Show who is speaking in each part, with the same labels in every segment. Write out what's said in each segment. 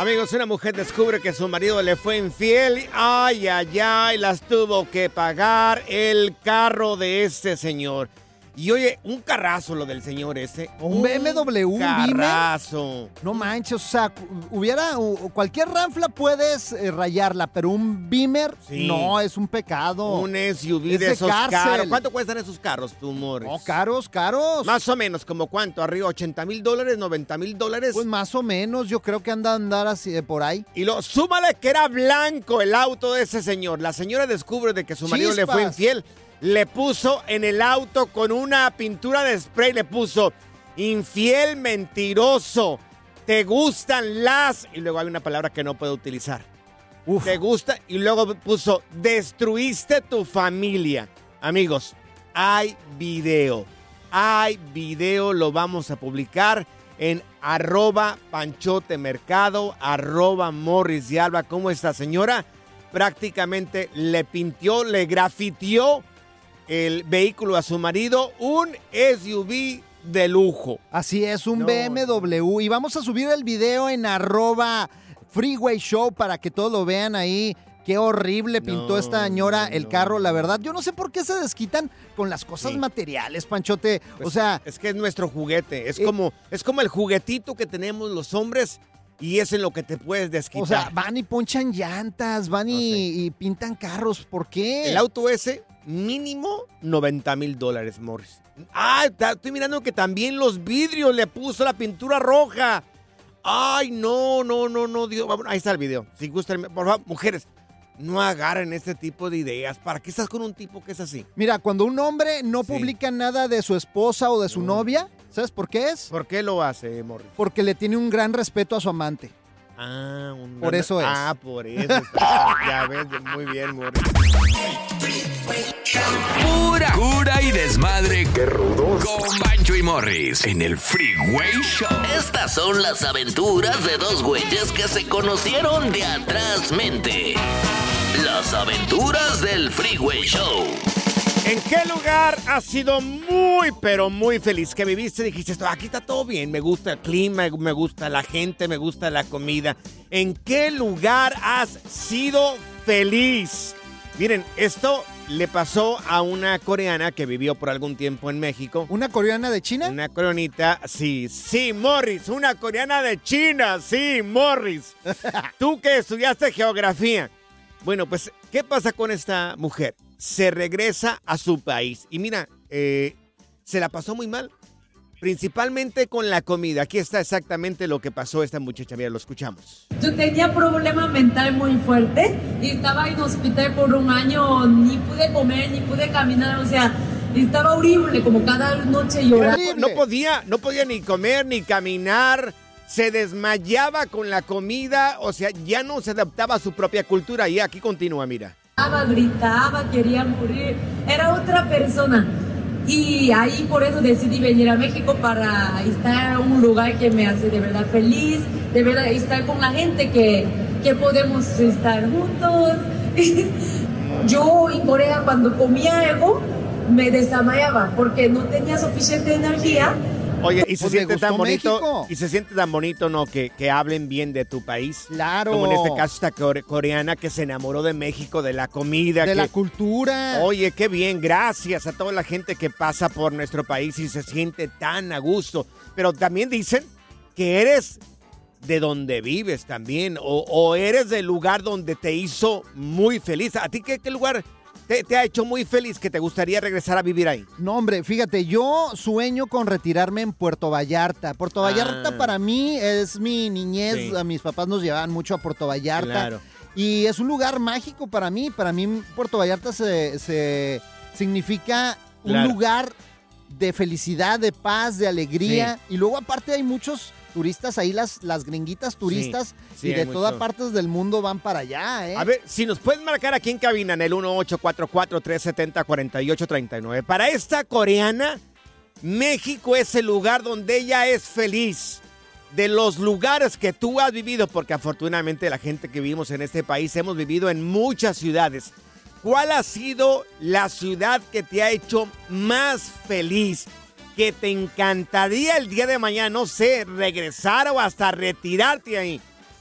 Speaker 1: Amigos, una mujer descubre que su marido le fue infiel. Ay, ay, ay, las tuvo que pagar el carro de este señor. Y oye, un carrazo lo del señor ese.
Speaker 2: Un BMW, un
Speaker 1: carrazo.
Speaker 2: No manches, o sea, hubiera cualquier ranfla puedes eh, rayarla, pero un Beamer
Speaker 1: Sí.
Speaker 2: no es un pecado.
Speaker 1: Un SUV
Speaker 2: Es
Speaker 1: de
Speaker 2: de
Speaker 1: esos
Speaker 2: cárcel.
Speaker 1: caros. ¿Cuánto cuestan esos carros, tú, Morris?
Speaker 2: No, caros, caros.
Speaker 1: Más o menos, ¿como cuánto? ¿Arriba 80 mil dólares, 90 mil dólares?
Speaker 2: Pues más o menos, yo creo que anda a andar así eh, por ahí.
Speaker 1: Y lo, súmale que era blanco el auto de ese señor. La señora descubre de que su marido le fue infiel. Le puso en el auto con una pintura de spray, le puso infiel, mentiroso. Te gustan las. Y luego hay una palabra que no puedo utilizar.
Speaker 2: Uf.
Speaker 1: Te gusta. Y luego puso destruiste tu familia. Amigos, hay video. Hay video, lo vamos a publicar en arroba panchote mercado, arroba morris de alba. ¿Cómo está señora? Prácticamente le pintió, le grafitió el vehículo a su marido, un SUV de lujo.
Speaker 2: Así es, un
Speaker 1: No,
Speaker 2: BMW. Y vamos a subir el video en arroba Freeway Show para que todos lo vean ahí. Qué horrible pintó
Speaker 1: No,
Speaker 2: esta señora
Speaker 1: no,
Speaker 2: el carro, la verdad. Yo no sé por qué se desquitan con las cosas
Speaker 1: Sí.
Speaker 2: materiales, Panchote. o
Speaker 1: Pues,
Speaker 2: sea,
Speaker 1: es que es nuestro juguete, es
Speaker 2: Eh,
Speaker 1: como es como el juguetito que tenemos los hombres y es en lo que te puedes desquitar.
Speaker 2: o sea, van y ponchan llantas, van y,
Speaker 1: No sé.
Speaker 2: y pintan carros. ¿Por qué?
Speaker 1: El auto ese, mínimo 90 mil dólares, Morris. Ah, estoy mirando que también los vidrios le puso la pintura roja. Ay, no, no, no, no, Dios. Vamos, Ahí está el video. Si gustan, por favor, mujeres, no agarren este tipo de ideas. ¿Para qué estás con un tipo que es así?
Speaker 2: Mira, cuando un hombre no
Speaker 1: Sí.
Speaker 2: publica nada de su esposa o de su
Speaker 1: No.
Speaker 2: novia, ¿sabes por qué es?
Speaker 1: ¿Por qué lo hace, Morris?
Speaker 2: Porque le tiene un gran respeto a su amante.
Speaker 1: Ah, un-
Speaker 2: Por eso es.
Speaker 1: Ah, por eso. ya ves, muy bien, Morris.
Speaker 3: Pura cura y desmadre. ¡Qué rudos! Con Bancho y Morris en el Freeway Show.
Speaker 4: Estas son las aventuras de dos güeyes que se conocieron de atrás mente. Las aventuras del Freeway Show.
Speaker 1: ¿En qué lugar has sido muy, pero muy feliz? Que viviste dijiste, esto, aquí está todo bien, me gusta el clima, me gusta la gente, me gusta la comida. ¿En qué lugar has sido feliz? Miren, esto le pasó a una coreana que vivió por algún tiempo en México.
Speaker 2: ¿Una coreana de China?
Speaker 1: Una coreanita, sí, sí, Morris, una coreana de China, sí, Morris. Tú que estudiaste geografía. Bueno, pues, ¿qué pasa con esta mujer? Se regresa a su país y mira, eh, se la pasó muy mal, principalmente con la comida. Aquí está exactamente lo que pasó a esta muchacha, mira, lo escuchamos.
Speaker 5: Yo tenía problema mental muy fuerte y estaba en hospital por un año, ni pude comer, ni pude caminar, o sea, estaba horrible, como cada noche lloraba.
Speaker 1: No podía, no podía ni comer ni caminar. Se desmayaba con la comida, o sea, ya no se adaptaba a su propia cultura. Y aquí continúa, mira.
Speaker 5: gritaba, quería morir, era otra persona. Y ahí por eso decidí venir a México para estar en un lugar que me hace de verdad feliz, de verdad estar con la gente que, que podemos estar juntos. Yo en Corea cuando comía algo me desmayaba porque no tenía suficiente energía.
Speaker 1: Oye, y se
Speaker 2: Pues
Speaker 1: siente tan bonito,
Speaker 2: México.
Speaker 1: y se siente tan bonito, ¿no? Que, que hablen bien de tu país.
Speaker 2: Claro.
Speaker 1: Como en este caso esta core- coreana que se enamoró de México, de la comida.
Speaker 2: De
Speaker 1: que-
Speaker 2: la cultura.
Speaker 1: Oye, qué bien, gracias a toda la gente que pasa por nuestro país y se siente tan a gusto. Pero también dicen que eres de donde vives también, o, o eres del lugar donde te hizo muy feliz. ¿A ti qué, qué lugar te, te ha hecho muy feliz que te gustaría regresar a vivir ahí?
Speaker 2: No, hombre, fíjate, yo sueño con retirarme en Puerto Vallarta. Puerto Vallarta
Speaker 1: Ah.
Speaker 2: para mí es mi niñez.
Speaker 1: Sí.
Speaker 2: A mis papás nos llevaban mucho a Puerto Vallarta.
Speaker 1: Claro.
Speaker 2: Y es un lugar mágico para mí. Para mí Puerto Vallarta se, se significa un
Speaker 1: Claro.
Speaker 2: lugar de felicidad, de paz, de alegría. Y luego aparte hay muchos turistas ahí, las, las gringuitas turistas.
Speaker 1: sí,
Speaker 2: y de todas partes del mundo van para allá, ¿eh?
Speaker 1: A ver, si nos puedes marcar aquí en cabina en el 1844-370-4839. Para esta coreana, México es el lugar donde ella es feliz. De los lugares que tú has vivido, porque afortunadamente la gente que vivimos en este país hemos vivido en muchas ciudades. ¿Cuál ha sido la ciudad que te ha hecho más feliz? Que te encantaría el día de mañana, no sé, regresar o hasta retirarte ahí.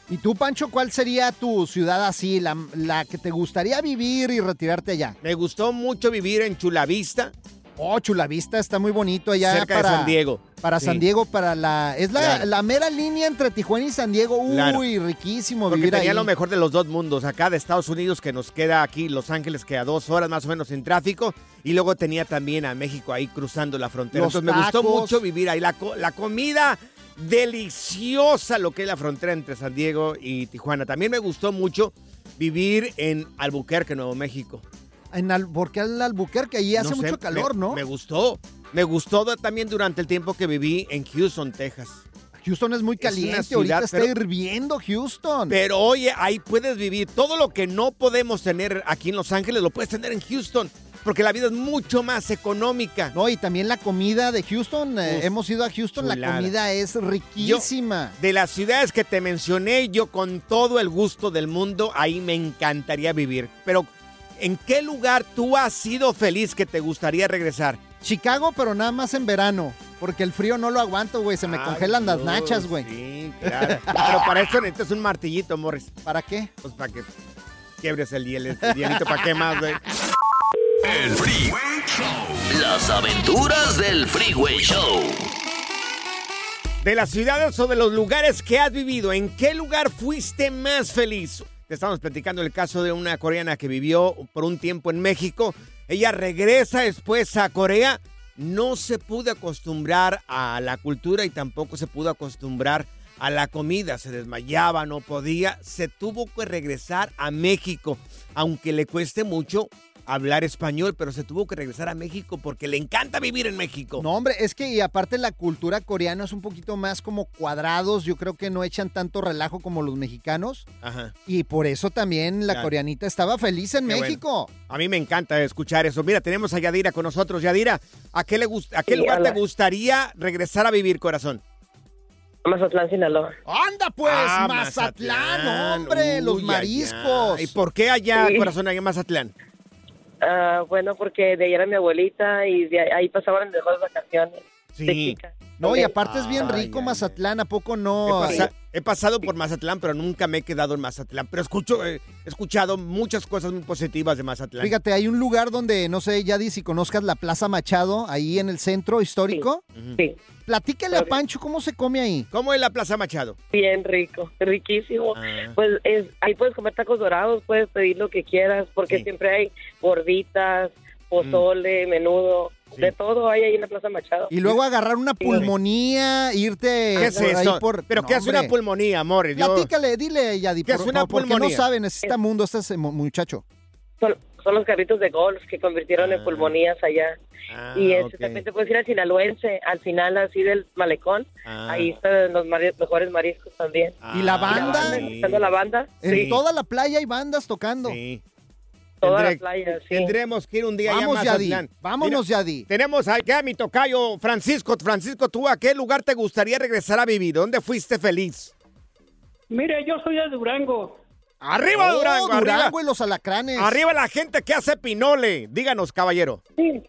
Speaker 2: ¿Y tú, Pancho, cuál sería tu ciudad así, la, la que te gustaría vivir y retirarte allá?
Speaker 1: Me gustó mucho vivir en Chulavista,
Speaker 2: Oh, Chulavista está muy bonito allá
Speaker 1: cerca
Speaker 2: para
Speaker 1: de San Diego.
Speaker 2: Para
Speaker 1: Sí.
Speaker 2: San Diego, para la es la,
Speaker 1: Claro.
Speaker 2: la mera línea entre Tijuana y San Diego. Uy,
Speaker 1: Claro.
Speaker 2: riquísimo
Speaker 1: Porque
Speaker 2: vivir
Speaker 1: tenía
Speaker 2: ahí.
Speaker 1: lo mejor de los dos mundos. Acá de Estados Unidos, que nos queda aquí Los Ángeles, que a dos horas más o menos en tráfico. Y luego tenía también a México ahí cruzando la frontera.
Speaker 2: Los
Speaker 1: Entonces me gustó mucho vivir ahí. La, la comida deliciosa, lo que es la frontera entre San Diego y Tijuana. También me gustó mucho vivir en Albuquerque, Nuevo México.
Speaker 2: En Al- porque Albuquerque ahí hace
Speaker 1: No sé,
Speaker 2: mucho calor,
Speaker 1: me-
Speaker 2: ¿no?
Speaker 1: Me gustó. Me gustó también durante el tiempo que viví en Houston, Texas.
Speaker 2: Houston es muy
Speaker 1: Es
Speaker 2: caliente,
Speaker 1: ciudad,
Speaker 2: ahorita está
Speaker 1: pero-
Speaker 2: hirviendo Houston.
Speaker 1: Pero oye, ahí puedes vivir todo lo que no podemos tener aquí en Los Ángeles, lo puedes tener en Houston, porque la vida es mucho más económica.
Speaker 2: No, y también la comida de Houston, eh, hemos ido a Houston, la comida es riquísima.
Speaker 1: De las ciudades que te mencioné, yo con todo el gusto del mundo, ahí me encantaría vivir. Pero, ¿en qué lugar tú has sido feliz que te gustaría regresar?
Speaker 2: Chicago, pero nada más en verano, porque el frío no lo aguanto, güey, se me
Speaker 1: Ay,
Speaker 2: congelan las nachas, güey.
Speaker 1: Sí, claro. Pero para eso necesitas un martillito, Morris.
Speaker 2: ¿Para qué?
Speaker 1: Pues para que quiebres el hiel, el hielito, ¿para qué más, güey?
Speaker 6: El Freeway Show.
Speaker 4: Las aventuras del Freeway Show.
Speaker 1: De las ciudades o de los lugares que has vivido, ¿en qué lugar fuiste más feliz? Te estamos platicando el caso de una coreana que vivió por un tiempo en México. Ella regresa después a Corea. No se pudo acostumbrar a la cultura y tampoco se pudo acostumbrar a la comida. Se desmayaba, no podía. Se tuvo que regresar a México, aunque le cueste mucho hablar español, pero se tuvo que regresar a México porque le encanta vivir en México.
Speaker 2: No, hombre, es que y aparte la cultura coreana es un poquito más como cuadrados, yo creo que no echan tanto relajo como los mexicanos
Speaker 1: Ajá.
Speaker 2: y por eso también la
Speaker 1: Claro.
Speaker 2: coreanita estaba feliz en
Speaker 1: Qué bueno.
Speaker 2: México.
Speaker 1: A mí me encanta escuchar eso. Mira, tenemos a Yadira con nosotros. Yadira, ¿a qué, le gust- a qué
Speaker 7: Sí,
Speaker 1: lugar
Speaker 7: hola.
Speaker 1: te gustaría regresar a vivir, corazón?
Speaker 7: Mazatlán, Sinaloa.
Speaker 2: Anda pues,
Speaker 1: Ah,
Speaker 2: Mazatlán, hombre,
Speaker 1: Uy,
Speaker 2: los mariscos.
Speaker 1: ¿Y por qué allá,
Speaker 7: Sí.
Speaker 1: corazón, allá en Mazatlán?
Speaker 7: Ah, bueno, porque de ahí era mi abuelita y de ahí, ahí pasaban las mejores vacaciones. De
Speaker 1: Sí.
Speaker 7: chica.
Speaker 2: No, y aparte es bien rico Mazatlán, ¿a poco no?
Speaker 1: He pasado por Mazatlán, pero nunca me he quedado en Mazatlán. Pero escucho, eh, he escuchado muchas cosas muy positivas de Mazatlán.
Speaker 2: Fíjate, hay un lugar donde, no sé, Yadi, si conozcas la Plaza Machado, ahí en el centro histórico.
Speaker 7: Sí,
Speaker 2: Platícale a Pancho cómo se come ahí.
Speaker 1: ¿Cómo es la Plaza Machado?
Speaker 7: bien rico, riquísimo.
Speaker 1: Ah.
Speaker 7: Pues es, ahí puedes comer tacos dorados, puedes pedir lo que quieras, porque
Speaker 1: Sí.
Speaker 7: siempre hay gorditas, pozole, menudo,
Speaker 1: Sí.
Speaker 7: de todo hay ahí en la Plaza Machado.
Speaker 2: Y luego agarrar una pulmonía, irte
Speaker 1: ¿Qué es
Speaker 2: por ahí
Speaker 1: eso?
Speaker 2: por...
Speaker 1: ¿Pero
Speaker 2: No,
Speaker 1: qué es una pulmonía, amor? Yo-
Speaker 2: Platícale, dile, Yadi,
Speaker 1: ¿Qué
Speaker 2: por,
Speaker 1: es una
Speaker 2: por- porque no
Speaker 1: pulmonía?
Speaker 2: saben, necesita mundo este es, mu- muchacho.
Speaker 7: Son, son los carritos de golf que convirtieron
Speaker 1: Ah.
Speaker 7: en pulmonías allá.
Speaker 1: Ah,
Speaker 7: y este,
Speaker 1: ok.
Speaker 7: también te puedes ir al sinaloense, al final así del malecón.
Speaker 1: Ah.
Speaker 7: Ahí están los mari- mejores mariscos también.
Speaker 2: ¿Y la
Speaker 1: Ah,
Speaker 2: banda?
Speaker 7: ¿Escuchando la banda?
Speaker 2: En
Speaker 7: Sí.
Speaker 2: toda la playa hay bandas tocando.
Speaker 1: Sí.
Speaker 7: Toda
Speaker 1: Tendré-
Speaker 7: la playa, sí.
Speaker 1: Tendremos que ir un día
Speaker 2: Vamos,
Speaker 1: ya a
Speaker 2: Yadi. Vámonos,
Speaker 1: Mira,
Speaker 2: Yadi.
Speaker 1: Tenemos acá a mi tocayo Francisco. Francisco, ¿tú a qué lugar te gustaría regresar a vivir? ¿Dónde fuiste feliz?
Speaker 8: Mire, yo soy de Durango.
Speaker 1: ¡Arriba
Speaker 2: Oh,
Speaker 1: Durango! arriba.
Speaker 2: Durango y los alacranes.
Speaker 1: Arriba la gente que hace pinole. Díganos, caballero.
Speaker 8: Sí,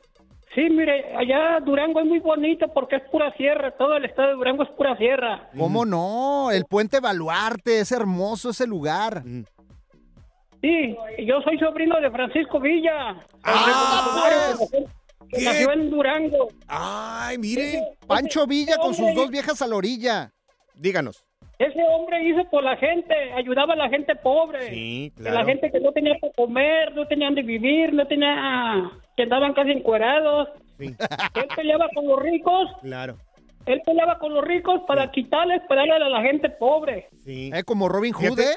Speaker 8: sí, mire, allá Durango es muy bonito porque es pura sierra. Todo el estado de Durango es pura sierra.
Speaker 2: ¿Cómo no? El puente Baluarte, es hermoso ese lugar.
Speaker 8: Sí, yo soy sobrino de Francisco Villa.
Speaker 2: Ah,
Speaker 8: el que nació en Durango.
Speaker 1: Ay, mire.
Speaker 2: Pancho Villa con sus dos viejas a la orilla.
Speaker 1: Díganos.
Speaker 8: Ese hombre hizo por la gente, ayudaba a la gente pobre.
Speaker 1: Sí,
Speaker 8: Que La gente que no tenía que comer, no tenían de vivir, no tenía, que andaban casi encuerados.
Speaker 1: Sí,
Speaker 8: Él peleaba con los ricos,
Speaker 1: claro.
Speaker 8: Él peleaba con los ricos para quitarles, para darle a la gente pobre.
Speaker 1: Sí.
Speaker 2: Eh, como Robin Hood, ¿eh?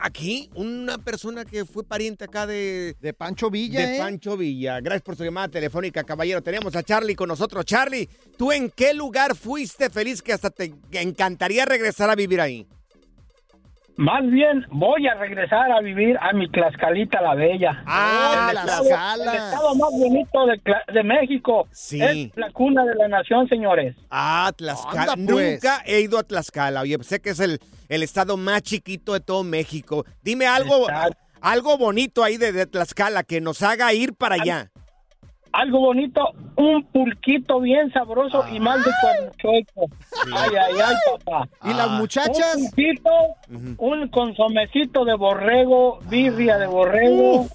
Speaker 1: aquí una persona que fue pariente acá de,
Speaker 2: De Pancho Villa,
Speaker 1: de
Speaker 2: ¿eh?
Speaker 1: Pancho Villa. Gracias por su llamada telefónica, caballero. Tenemos a Charlie con nosotros. Charlie, ¿tú en qué lugar fuiste feliz que hasta te encantaría regresar a vivir ahí?
Speaker 9: Más bien voy a regresar a vivir a mi Tlaxcalita la Bella.
Speaker 2: Ah,
Speaker 9: el, estado,
Speaker 2: Tlaxcala.
Speaker 9: el estado más bonito de, México.
Speaker 1: Sí.
Speaker 9: Es la cuna de la nación, señores.
Speaker 1: Ah, Tlaxcala.
Speaker 2: Anda, pues.
Speaker 1: Nunca he ido a Tlaxcala. Oye, sé que es el, el estado más chiquito de todo México. Dime algo,
Speaker 9: Exacto.
Speaker 1: algo bonito ahí de, de Tlaxcala que nos haga ir para allá.
Speaker 9: Algo bonito, un pulquito bien sabroso y mal de cuerno chueco. Ay, ay, ay, papá.
Speaker 2: Y las
Speaker 1: Ah.
Speaker 2: muchachas,
Speaker 9: Un pulquito, un consomecito de borrego, birria de borrego,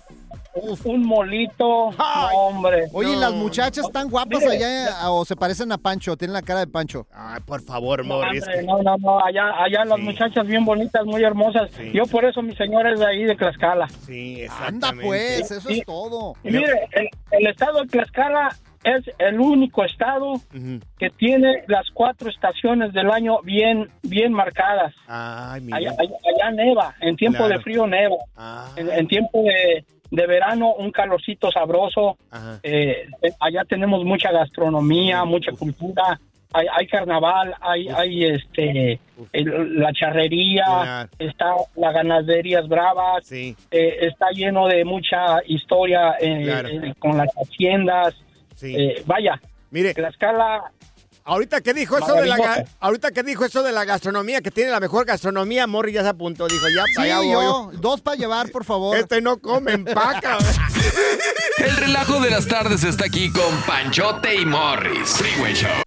Speaker 9: un molito. No, hombre.
Speaker 2: oye,
Speaker 1: No.
Speaker 2: las muchachas están guapas
Speaker 9: Mire,
Speaker 2: allá o se parecen a Pancho, tienen la cara de Pancho.
Speaker 1: Ay, por favor,
Speaker 9: No,
Speaker 1: Morris.
Speaker 9: hombre, no, no, no, allá, allá las muchachas bien bonitas, muy hermosas.
Speaker 1: Sí.
Speaker 9: Yo por eso mi señora es de ahí, de Tlaxcala.
Speaker 1: Sí,
Speaker 2: Anda pues, eso
Speaker 9: Sí.
Speaker 2: es todo.
Speaker 9: Y mire, el, el estado de Tlaxcala es el único estado que tiene las cuatro estaciones del año bien, bien marcadas.
Speaker 1: Ay, mira.
Speaker 9: Allá, allá- allá neva, en tiempo
Speaker 1: Claro.
Speaker 9: de frío neva,
Speaker 1: Ah,
Speaker 9: en, en tiempo de, de verano un calorcito sabroso. Eh, allá tenemos mucha gastronomía, mucha cultura. Hay, hay carnaval, hay, hay este el- la charrería, está la ganaderías bravas,
Speaker 1: Sí.
Speaker 9: eh, está lleno de mucha historia eh,
Speaker 1: Claro.
Speaker 9: eh, con las haciendas.
Speaker 1: Sí.
Speaker 9: Vaya,
Speaker 1: Mire,
Speaker 9: Tlaxcala,
Speaker 1: ahorita que dijo eso de la ahorita que dijo eso de la gastronomía, que tiene la mejor gastronomía, Morris ya se apuntó, dijo, ya
Speaker 2: Sí,
Speaker 1: para allá voy.
Speaker 2: yo, dos para llevar, por favor.
Speaker 1: Este no come, empaca.
Speaker 10: El relajo de las tardes está aquí con Panchote y Morris. Freeway Show.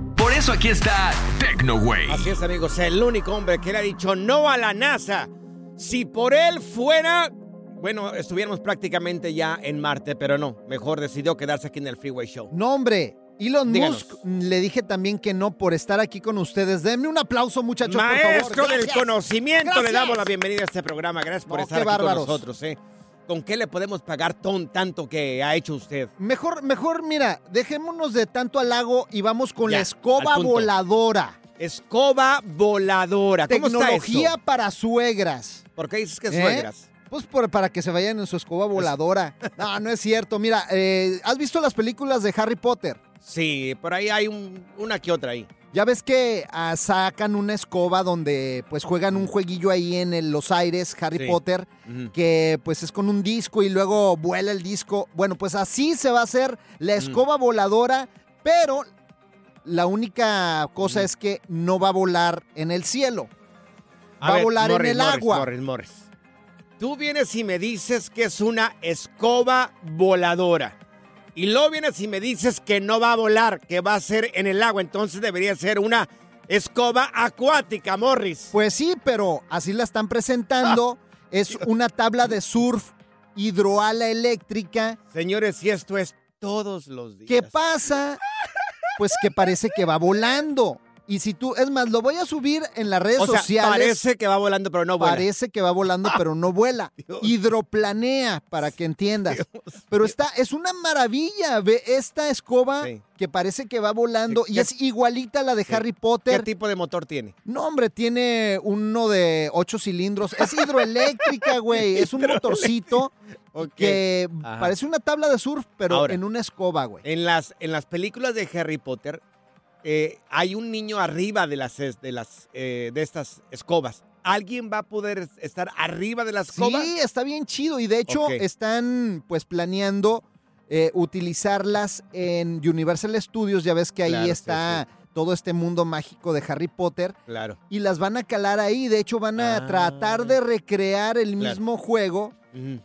Speaker 10: Por eso aquí está TecnoWay.
Speaker 1: Así es, amigos, el único hombre que le ha dicho no a la NASA. Si por él fuera, bueno, estuviéramos prácticamente ya en Marte, pero no, mejor decidió quedarse aquí en el Freeway Show.
Speaker 2: No, hombre. Elon
Speaker 1: Díganos.
Speaker 2: Musk, mm, le dije también que no por estar aquí con ustedes. Denme un aplauso, muchachos, por
Speaker 1: Maestro
Speaker 2: favor.
Speaker 1: del
Speaker 2: Gracias.
Speaker 1: conocimiento, le
Speaker 2: Gracias.
Speaker 1: damos la bienvenida a este programa. Gracias por
Speaker 2: No,
Speaker 1: estar aquí
Speaker 2: bárbaros.
Speaker 1: con nosotros. ¿eh? ¿Con qué le podemos pagar ton, tanto que ha hecho usted?
Speaker 2: Mejor, mejor, mira, dejémonos de tanto halago y vamos con
Speaker 1: Ya,
Speaker 2: la escoba voladora.
Speaker 1: Escoba voladora. ¿Cómo
Speaker 2: Tecnología
Speaker 1: está
Speaker 2: para suegras.
Speaker 1: ¿Por qué dices que
Speaker 2: ¿Eh?
Speaker 1: suegras?
Speaker 2: Pues por- para que se vayan en su escoba voladora. No, no es cierto. Mira, eh, ¿has visto las películas de Harry Potter?
Speaker 1: Sí, por ahí hay un- una que otra ahí.
Speaker 2: Ya ves que ah, sacan una escoba donde pues juegan un jueguillo ahí en el- los aires, Harry
Speaker 1: Sí.
Speaker 2: Potter, que pues es con un disco y luego vuela el disco. Bueno, pues así se va a hacer la escoba voladora, pero la única cosa es que no va a volar en el cielo. va a volar
Speaker 1: Morris,
Speaker 2: en el
Speaker 1: Morris,
Speaker 2: agua.
Speaker 1: Morris, Morris. Tú vienes y me dices que es una escoba voladora. Y luego vienes y me dices que no va a volar, que va a ser en el agua. Entonces debería ser una escoba acuática, Morris.
Speaker 2: Pues sí, pero así la están presentando. es una tabla de surf hidroala eléctrica.
Speaker 1: Señores, y esto es todos los días.
Speaker 2: ¿Qué pasa? Pues que parece que va volando. Y si tú, es más, lo voy a subir en las redes
Speaker 1: O sea,
Speaker 2: sociales.
Speaker 1: parece que va volando, pero no vuela.
Speaker 2: Parece que va volando, pero no vuela. Hidroplanea, para que entiendas. pero está, es una maravilla. Ve esta escoba que parece que va volando y
Speaker 1: ¿Qué-
Speaker 2: es igualita a la de Harry Potter.
Speaker 1: ¿Qué tipo de motor tiene?
Speaker 2: No, hombre, tiene uno de ocho cilindros. Es hidroeléctrica, güey. Es un motorcito que
Speaker 1: Ajá.
Speaker 2: parece una tabla de surf, pero
Speaker 1: Ahora,
Speaker 2: en una escoba, güey.
Speaker 1: En las, en las películas de Harry Potter eh, hay un niño arriba de las, de, las eh, de estas escobas. ¿Alguien va a poder estar arriba de la escoba?
Speaker 2: Sí, está bien chido. Y de hecho, están pues planeando eh, utilizarlas en Universal Studios. Ya ves que ahí
Speaker 1: Claro, sí,
Speaker 2: está todo este mundo mágico de Harry Potter.
Speaker 1: Claro.
Speaker 2: Y las van a calar ahí. De hecho, van a
Speaker 1: Ah.
Speaker 2: tratar de recrear el
Speaker 1: Claro.
Speaker 2: mismo juego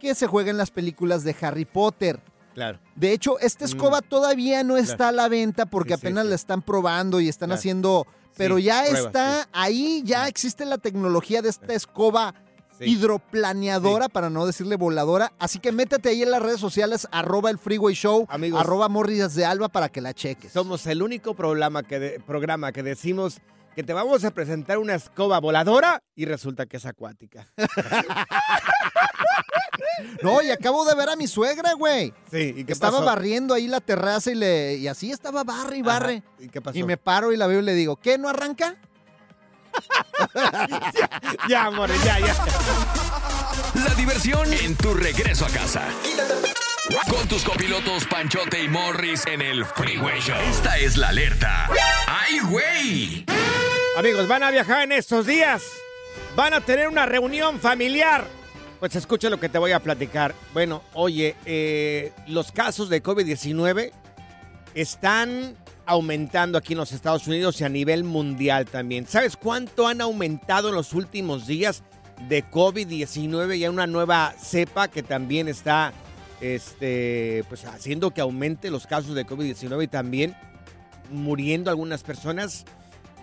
Speaker 2: que se juega en las películas de Harry Potter.
Speaker 1: Claro.
Speaker 2: De hecho, esta escoba todavía no está
Speaker 1: Mm. Claro.
Speaker 2: a la venta porque
Speaker 1: Sí,
Speaker 2: apenas
Speaker 1: sí.
Speaker 2: la están probando y están
Speaker 1: Claro.
Speaker 2: haciendo. Pero
Speaker 1: Sí,
Speaker 2: ya
Speaker 1: pruebas,
Speaker 2: está ahí, ya existe la tecnología de esta escoba hidroplaneadora, para no decirle voladora. Así que métete ahí en las redes sociales, arroba el Freeway Show,
Speaker 1: Amigos.
Speaker 2: arroba Morris de Alba para que la cheques.
Speaker 1: Somos el único programa que, de- programa que decimos que te vamos a presentar una escoba voladora y resulta que es acuática.
Speaker 2: No, y acabo de ver a mi suegra, güey.
Speaker 1: Sí, ¿y qué
Speaker 2: Estaba
Speaker 1: pasó?
Speaker 2: barriendo ahí la terraza y le y así estaba barre y
Speaker 1: Ajá,
Speaker 2: barre.
Speaker 1: ¿Y qué pasó?
Speaker 2: Y me paro y la veo y le digo, ¿qué? ¿No arranca?
Speaker 1: ya, amor, ya, ya.
Speaker 10: La diversión en tu regreso a casa. Con tus copilotos Panchote y Morris en el Freeway Show. Esta es la alerta. ¡Ay, güey!
Speaker 1: Amigos, van a viajar en estos días. Van a tener una reunión familiar. Pues escucha lo que te voy a platicar. Bueno, oye, eh, los casos de COVID-19 están aumentando aquí en los Estados Unidos y a nivel mundial también. ¿Sabes cuánto han aumentado en los últimos días de COVID-19 y hay una nueva cepa que también está este, pues, haciendo que aumente los casos de COVID-19 y también muriendo algunas personas?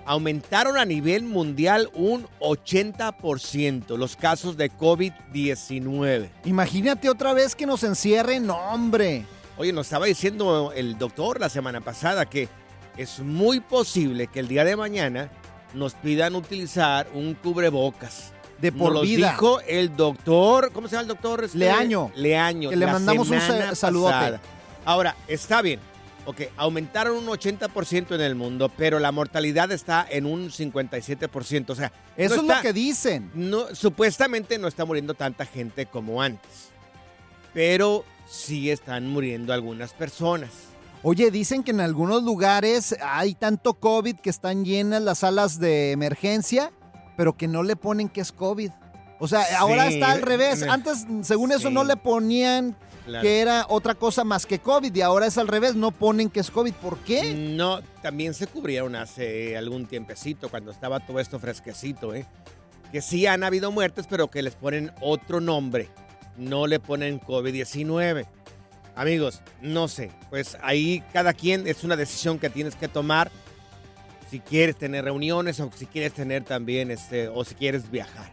Speaker 1: aumentaron a nivel mundial un 80% los casos de COVID-19.
Speaker 2: Imagínate otra vez que nos encierren, hombre.
Speaker 1: Oye, nos estaba diciendo el doctor la semana pasada que es muy posible que el día de mañana nos pidan utilizar un cubrebocas.
Speaker 2: De por vida.
Speaker 1: dijo el doctor, ¿cómo se llama el doctor? Este,
Speaker 2: Leaño.
Speaker 1: Leaño.
Speaker 2: Que le mandamos un sa- saludote.
Speaker 1: pasada. Ahora, está bien. Ok, aumentaron un 80% en el mundo, pero la mortalidad está en un 57%. O sea,
Speaker 2: Eso
Speaker 1: no
Speaker 2: es lo que dicen.
Speaker 1: no, supuestamente no está muriendo tanta gente como antes. Pero sí están muriendo algunas personas.
Speaker 2: Oye, dicen que en algunos lugares hay tanto COVID que están llenas las salas de emergencia, pero que no le ponen que es COVID. O sea, ahora
Speaker 1: Sí,
Speaker 2: está al revés. Antes, según eso, no le ponían
Speaker 1: Claro.
Speaker 2: que era otra cosa más que COVID y ahora es al revés, no ponen que es COVID. ¿Por qué?
Speaker 1: No, también se cubrieron hace algún tiempecito cuando estaba todo esto fresquecito, ¿eh? Que sí han habido muertes, pero que les ponen otro nombre. No le ponen COVID-19. Amigos, no sé, pues ahí cada quien es una decisión que tienes que tomar. Si quieres tener reuniones o si quieres tener también, este, o si quieres viajar.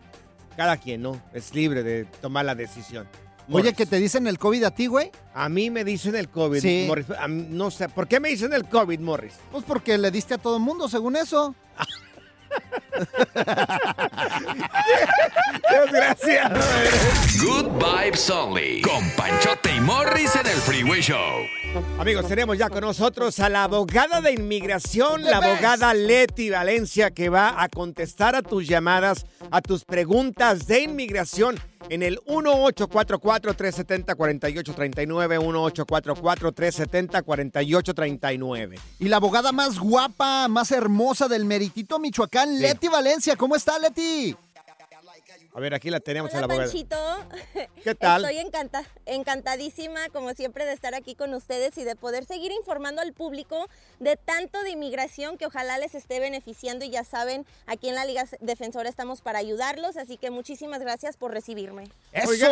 Speaker 1: Cada quien, ¿no? Es libre de tomar la decisión.
Speaker 2: Oye, que te dicen el COVID a ti, güey.
Speaker 1: A mí me dicen el COVID,
Speaker 2: Sí.
Speaker 1: Morris. A mí- no sé, ¿por qué me dicen el COVID, Morris?
Speaker 2: Pues porque le diste a todo el mundo, según eso.
Speaker 1: ¡Qué Adiós, gracias.
Speaker 10: Good Vibes Only. Con Panchote y Morris en el Freeway Show.
Speaker 1: Amigos, tenemos ya con nosotros a la abogada de inmigración, la abogada Leti Valencia, que va a contestar a tus llamadas, a tus preguntas de inmigración en el 1844-370-4839, 1844-370-4839.
Speaker 2: Y la abogada más guapa, más hermosa del Meritito Michoacán, Leti Valencia. ¿Cómo está, Leti?
Speaker 1: A ver, aquí la tenemos a la
Speaker 11: Hola,
Speaker 1: abogada.
Speaker 11: Panchito.
Speaker 1: ¿Qué tal?
Speaker 11: Estoy encanta- encantadísima, como siempre, de estar aquí con ustedes y de poder seguir informando al público de tanto de inmigración que ojalá les esté beneficiando. Y ya saben, aquí en la Liga Defensora estamos para ayudarlos, así que muchísimas gracias por recibirme.
Speaker 1: Oiga,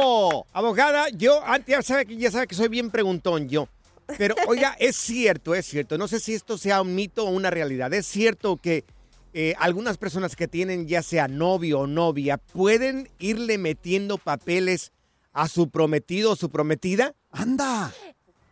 Speaker 1: abogada, yo antes ya sabe, ya sabe que soy bien preguntón yo. Pero oiga, es cierto, es cierto. No sé si esto sea un mito o una realidad. Es cierto que eh, algunas personas que tienen ya sea novio o novia pueden irle metiendo papeles a su prometido o su prometida.
Speaker 2: Anda.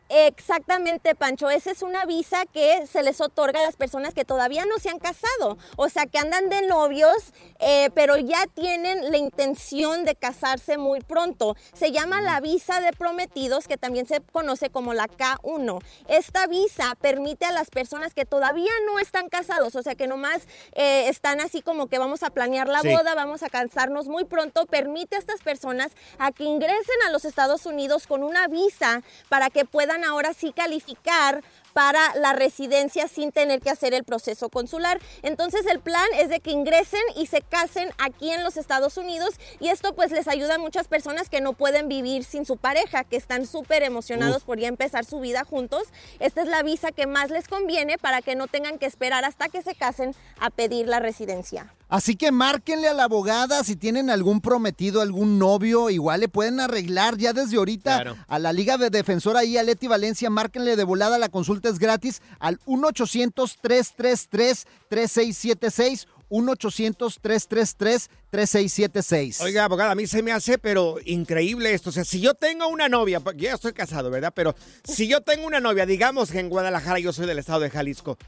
Speaker 11: Exactamente, Pancho. Esa es una visa que se les otorga a las personas que todavía no se han casado. O sea, que andan de novios, eh, pero ya tienen la intención de casarse muy pronto. Se llama la visa de prometidos, que también se conoce como la K1. Esta visa permite a las personas que todavía no están casados, o sea, que nomás eh, están así como que vamos a planear la
Speaker 12: Sí.
Speaker 11: boda, vamos a casarnos muy pronto, permite a estas personas a que ingresen a los Estados Unidos con una visa para que puedan ahora sí calificar para la residencia sin tener que hacer el proceso consular. Entonces el plan es de que ingresen y se casen aquí en los Estados Unidos y esto pues les ayuda a muchas personas que no pueden vivir sin su pareja, que están súper emocionados
Speaker 2: Uf.
Speaker 11: por ya empezar su vida juntos. Esta es la visa que más les conviene para que no tengan que esperar hasta que se casen a pedir la residencia.
Speaker 2: Así que márquenle a la abogada si tienen algún prometido, algún novio, igual le pueden arreglar ya desde ahorita
Speaker 1: Claro.
Speaker 2: a la Liga de Defensora ahí a Leti Valencia, márquenle de volada, la consulta es gratis al 1-800-333-3676, 1-800-333-3676.
Speaker 1: Oiga, abogada, a mí se me hace, pero increíble esto. O sea, si yo tengo una novia, porque ya estoy casado, ¿verdad? Pero si yo tengo una novia, digamos que en Guadalajara, yo soy del estado de Jalisco.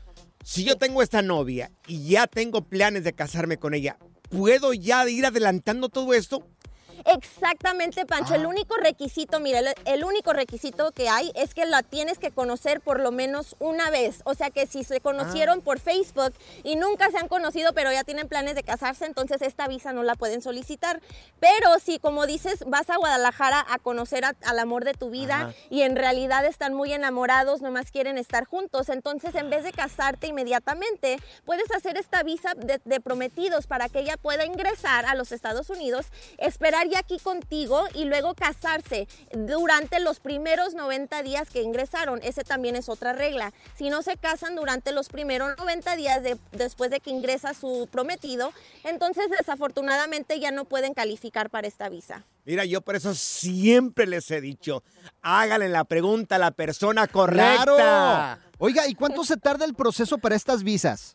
Speaker 1: Si yo tengo esta novia y ya tengo planes de casarme con ella, ¿puedo ya ir adelantando todo esto?
Speaker 11: Exactamente, Pancho. El único requisito, mira, el, el único requisito que hay es que la tienes que conocer por lo menos una vez. O sea que si se conocieron por Facebook y nunca se han conocido, pero ya tienen planes de casarse, entonces esta visa no la pueden solicitar. Pero si, como dices, vas a Guadalajara a conocer a- al amor de tu vida
Speaker 12: Ajá.
Speaker 11: y en realidad están muy enamorados, nomás quieren estar juntos, entonces en vez de casarte inmediatamente, puedes hacer esta visa de, de prometidos para que ella pueda ingresar a los Estados Unidos, esperar ya aquí contigo y luego casarse durante los primeros 90 días que ingresaron. Ese también es otra regla. Si no se casan durante los primeros 90 días de- después de que ingresa su prometido, entonces desafortunadamente ya no pueden calificar para esta visa.
Speaker 1: Mira, yo por eso siempre les he dicho, háganle la pregunta a la persona correcta.
Speaker 2: ¡Claro! Oiga, ¿y cuánto se tarda el proceso para estas visas?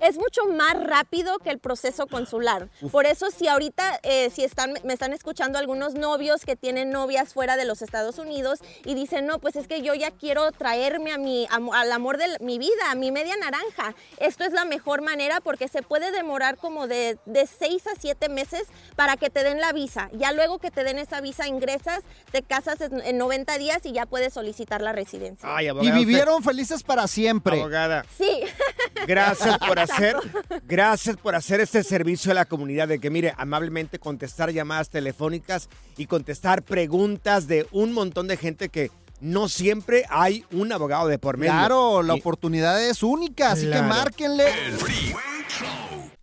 Speaker 11: Es mucho más rápido que el proceso consular. Por eso si ahorita, eh, si están, me están escuchando algunos novios que tienen novias fuera de los Estados Unidos y dicen, no, pues es que yo ya quiero traerme a mi, al amor de mi vida, a mi media naranja. Esto es la mejor manera porque se puede demorar como de, de seis a siete meses para que te den la visa. Ya luego que te den esa visa ingresas, te casas en, en 90 días y ya puedes solicitar la residencia.
Speaker 1: Ay,
Speaker 2: Y
Speaker 1: usted-
Speaker 2: vivieron felices para siempre.
Speaker 1: Abogada.
Speaker 11: Sí.
Speaker 1: Gracias por hacer, gracias por hacer este servicio a la comunidad de que mire amablemente contestar llamadas telefónicas y contestar preguntas de un montón de gente que no siempre hay un abogado de por medio.
Speaker 2: Claro, la
Speaker 1: Y-
Speaker 2: oportunidad es única, así que márquenle.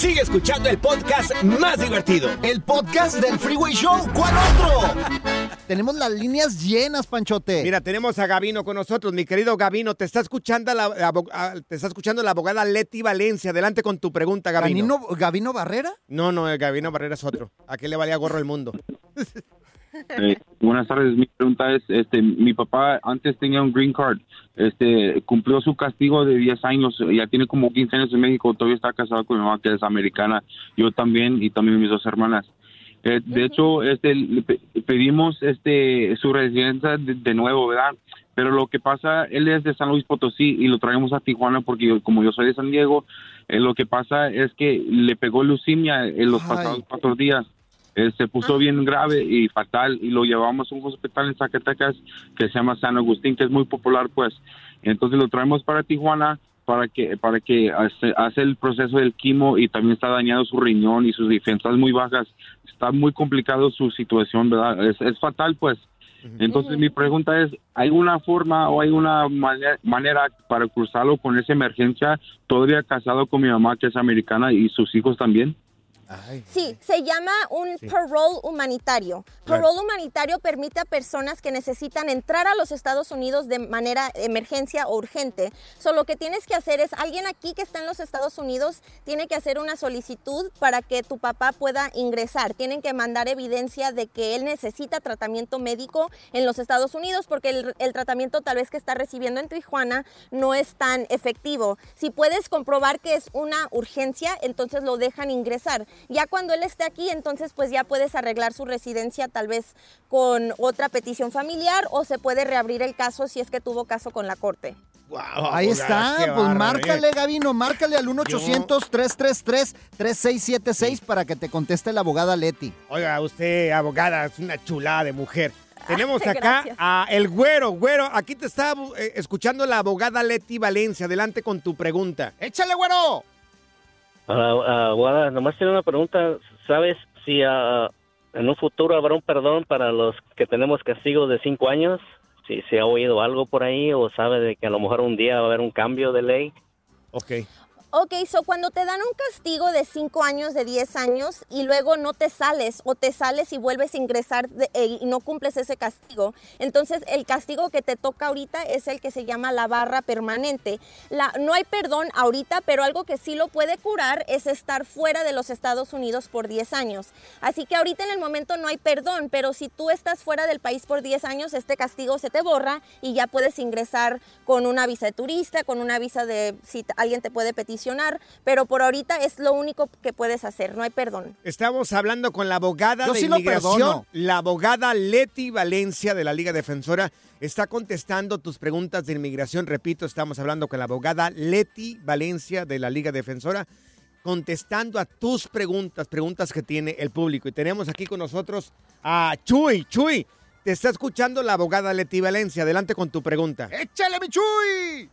Speaker 13: Sigue escuchando el podcast más divertido.
Speaker 2: El podcast del Freeway Show. ¿Cuál otro? Tenemos las líneas llenas, Panchote.
Speaker 1: Mira, tenemos a Gabino con nosotros. Mi querido Gabino, te está escuchando la, ah, te está escuchando la abogada Leti Valencia. Adelante con tu pregunta, Gabino.
Speaker 2: ¿Gabino, Gabino Barrera?
Speaker 1: No, no, el Gabino Barrera es otro. ¿A qué le valía gorro el mundo?
Speaker 14: Eh, buenas tardes, mi pregunta es, este, mi papá antes tenía un green card, este, cumplió su castigo de 10 años, ya tiene como 15 años en México, todavía está casado con mi mamá que es americana, yo también y también mis dos hermanas. Eh, de hecho, este, le pe- pedimos este, su residencia de, de nuevo, ¿verdad? Pero lo que pasa, él es de San Luis Potosí y lo traemos a Tijuana porque yo- como yo soy de San Diego, eh, lo que pasa es que le pegó leucemia en los
Speaker 15: Ay.
Speaker 14: pasados cuatro días. Eh, se puso bien grave y fatal y lo llevamos a un hospital en Zacatecas que se llama San Agustín, que es muy popular, pues. Entonces lo traemos para Tijuana para que para que hace, hace el proceso del quimo y también está dañado su riñón y sus defensas muy bajas. Está muy complicado su situación, ¿verdad? Es, es fatal, pues. Entonces mi pregunta es, ¿hay una forma o hay una mane- manera para cruzarlo con esa emergencia todavía casado con mi mamá que es americana y sus hijos también?
Speaker 11: Sí, se llama un
Speaker 14: Sí.
Speaker 11: parole humanitario.
Speaker 14: Claro.
Speaker 11: Parole humanitario permite a personas que necesitan entrar a los Estados Unidos de manera emergencia o urgente. So, lo que tienes que hacer es, alguien aquí que está en los Estados Unidos tiene que hacer una solicitud para que tu papá pueda ingresar. Tienen que mandar evidencia de que él necesita tratamiento médico en los Estados Unidos porque el, el tratamiento tal vez que está recibiendo en Tijuana no es tan efectivo. Si puedes comprobar que es una urgencia, entonces lo dejan ingresar. Ya cuando él esté aquí, entonces pues ya puedes arreglar su residencia tal vez con otra petición familiar o se puede reabrir el caso si es que tuvo caso con la corte.
Speaker 2: Ahí está, pues márcale, Gabino, márcale al 1-800-333-3676 para que te conteste la abogada Leti.
Speaker 1: Oiga, usted, abogada, es una chulada de mujer. Tenemos acá
Speaker 2: Gracias.
Speaker 1: a el güero. Güero, aquí te está eh, escuchando la abogada Leti Valencia. Adelante con tu pregunta.
Speaker 2: ¡Échale, güero!
Speaker 15: Ah, ah, abogada, nomás tiene una pregunta. ¿Sabes si ah, en un futuro habrá un perdón para los que tenemos castigos de cinco años? Si se ha oído algo por ahí o sabe de que a lo mejor un día va a haber un cambio de ley.
Speaker 1: Ok.
Speaker 11: Ok, so cuando te dan un castigo de 5 años, de 10 años, y luego no te sales, o te sales y vuelves a ingresar eh, y no cumples ese castigo, entonces el castigo que te toca ahorita es el que se llama la barra permanente. No hay perdón ahorita, pero algo que sí lo puede curar es estar fuera de los Estados Unidos por 10 años. Así que ahorita en el momento no hay perdón, pero si tú estás fuera del país por 10 años, este castigo se te borra y ya puedes ingresar con una visa de turista, con una visa de si alguien te puede pero por ahorita es lo único que puedes hacer, no hay perdón.
Speaker 1: Estamos hablando con la abogada
Speaker 2: Yo
Speaker 1: de
Speaker 2: sí
Speaker 1: inmigración, la abogada Leti Valencia de la Liga Defensora. Está contestando tus preguntas de inmigración. Repito, estamos hablando con la abogada Leti Valencia de la Liga Defensora, contestando a tus preguntas, preguntas que tiene el público. Y tenemos aquí con nosotros a Chuy. Chuy, te está escuchando la abogada Leti Valencia. Adelante con tu pregunta.
Speaker 2: ¡Échale, mi Chuy!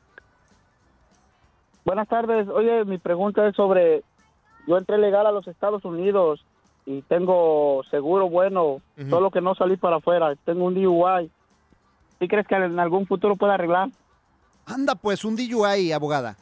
Speaker 16: Buenas tardes. Oye, mi pregunta es sobre, yo entré legal a los Estados Unidos y tengo seguro bueno, solo que no salí para afuera. Tengo un DUI. ¿Sí crees que en algún futuro pueda arreglar?
Speaker 2: Anda, pues, un DUI, abogada.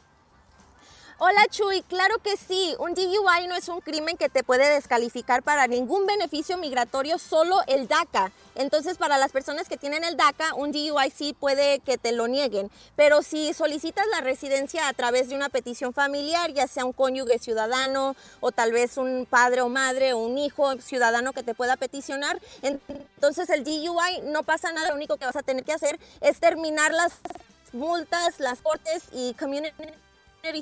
Speaker 11: Hola Chuy, claro que sí. Un DUI no es un crimen que te puede descalificar para ningún beneficio migratorio, solo el DACA. Entonces, para las personas que tienen el DACA, un DUI sí puede que te lo nieguen. Pero si solicitas la residencia a través de una petición familiar, ya sea un cónyuge ciudadano o tal vez un padre o madre o un hijo ciudadano que te pueda peticionar, entonces el DUI no pasa nada. Lo único que vas a tener que hacer es terminar las multas, las cortes y community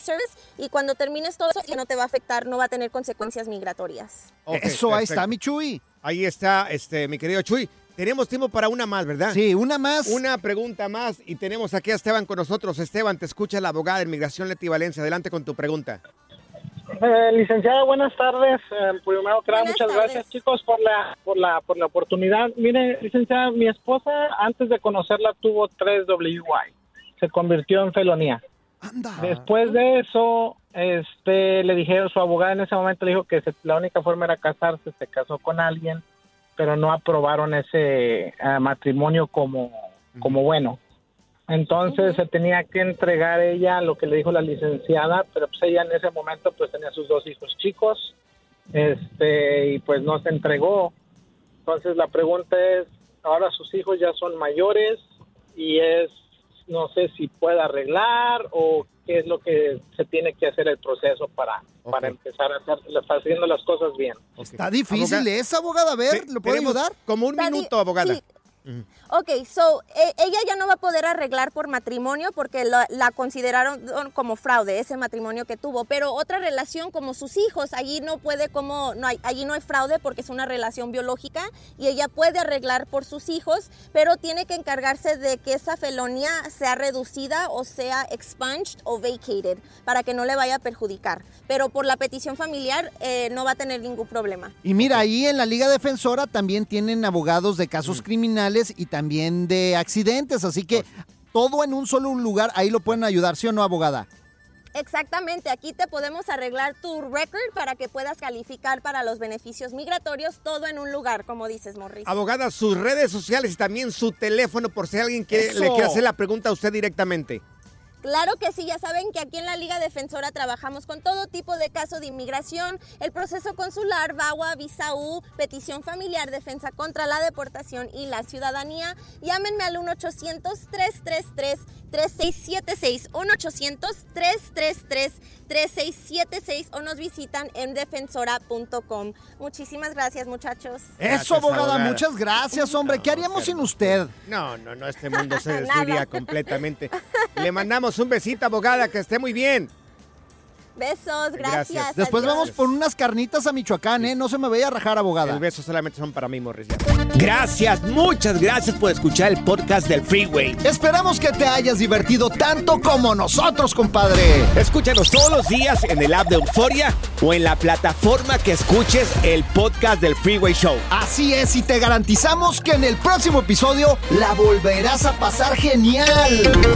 Speaker 11: service y cuando termines todo eso ya no te va a afectar, no va a tener consecuencias migratorias.
Speaker 2: Eso, ahí está, mi Chuy.
Speaker 1: Ahí está, este, mi querido Chuy. Tenemos tiempo para una más, ¿verdad?
Speaker 2: Sí, una más.
Speaker 1: Una pregunta más y tenemos aquí a Esteban con nosotros. Esteban, te escucha la abogada de inmigración Leti Valencia. Adelante con tu pregunta.
Speaker 17: Eh, licenciada, buenas tardes. Eh, primero que nada, muchas gracias, chicos, por la, por la, por la oportunidad. Mire, licenciada, mi esposa antes de conocerla tuvo tres WI. Se convirtió en felonía. Después de eso, este, le dijeron, su abogada en ese momento le dijo que se- la única forma era casarse, se casó con alguien, pero no aprobaron ese eh, matrimonio como, como bueno. Entonces se tenía que entregar ella lo que le dijo la licenciada, pero pues ella en ese momento pues tenía sus dos hijos chicos, este, y pues no se entregó. Entonces la pregunta es, ahora sus hijos ya son mayores y es, no sé si puede arreglar o qué es lo que se tiene que hacer el proceso para, para empezar a hacer, haciendo las cosas bien.
Speaker 2: Está difícil esa abogada. A ver, ¿lo puede
Speaker 1: tenemos
Speaker 2: ayudar?
Speaker 1: Como un
Speaker 11: Está
Speaker 1: minuto, abogada.
Speaker 11: sí. Ok, so e- ella ya no va a poder arreglar por matrimonio porque la, la consideraron como fraude ese matrimonio que tuvo, pero otra relación como sus hijos, allí no puede como, no hay, allí no hay fraude porque es una relación biológica y ella puede arreglar por sus hijos, pero tiene que encargarse de que esa felonía sea reducida o sea expunged o vacated para que no le vaya a perjudicar. Pero por la petición familiar eh, no va a tener ningún problema.
Speaker 2: Y mira, ahí en la Liga Defensora también tienen abogados de casos
Speaker 1: Mm.
Speaker 2: criminales y también de accidentes, así que todo en un solo lugar, ahí lo pueden ayudar, ¿sí o no, abogada?
Speaker 11: Exactamente, aquí te podemos arreglar tu record para que puedas calificar para los beneficios migratorios, todo en un lugar, como dices, Morris.
Speaker 1: Abogada, sus redes sociales y también su teléfono por si alguien quiere,
Speaker 11: Eso.
Speaker 1: le quiere hacer la pregunta a usted directamente.
Speaker 11: Claro que sí, ya saben que aquí en la Liga Defensora trabajamos con todo tipo de caso de inmigración, el proceso consular, VAWA, visa U, petición familiar, defensa contra la deportación y la ciudadanía. Llámenme al 1-800-333-3676, 1-800-333-3676 o nos visitan en defensora.com. Muchísimas gracias, muchachos.
Speaker 2: Eso, abogada, muchas gracias, hombre. ¿Qué haríamos sin usted?
Speaker 1: No, no, no, este mundo se destruiría completamente. Le mandamos un besito, abogada, que esté muy bien.
Speaker 11: Besos, gracias.
Speaker 2: Después
Speaker 11: adiós.
Speaker 2: vamos por unas carnitas a Michoacán, ¿eh? No se me vaya a rajar, abogada.
Speaker 1: El beso solamente son para mí, Morris. Gracias, muchas gracias por escuchar el podcast del Freeway.
Speaker 2: Esperamos que te hayas divertido tanto como nosotros, compadre.
Speaker 1: Escúchanos todos los días en el app de Euforia o en la plataforma que escuches el podcast del Freeway Show.
Speaker 2: Así es, y te garantizamos que en el próximo episodio la volverás a pasar genial.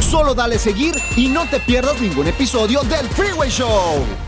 Speaker 2: Solo dale seguir y no te pierdas ningún episodio del Freeway Show. Oh.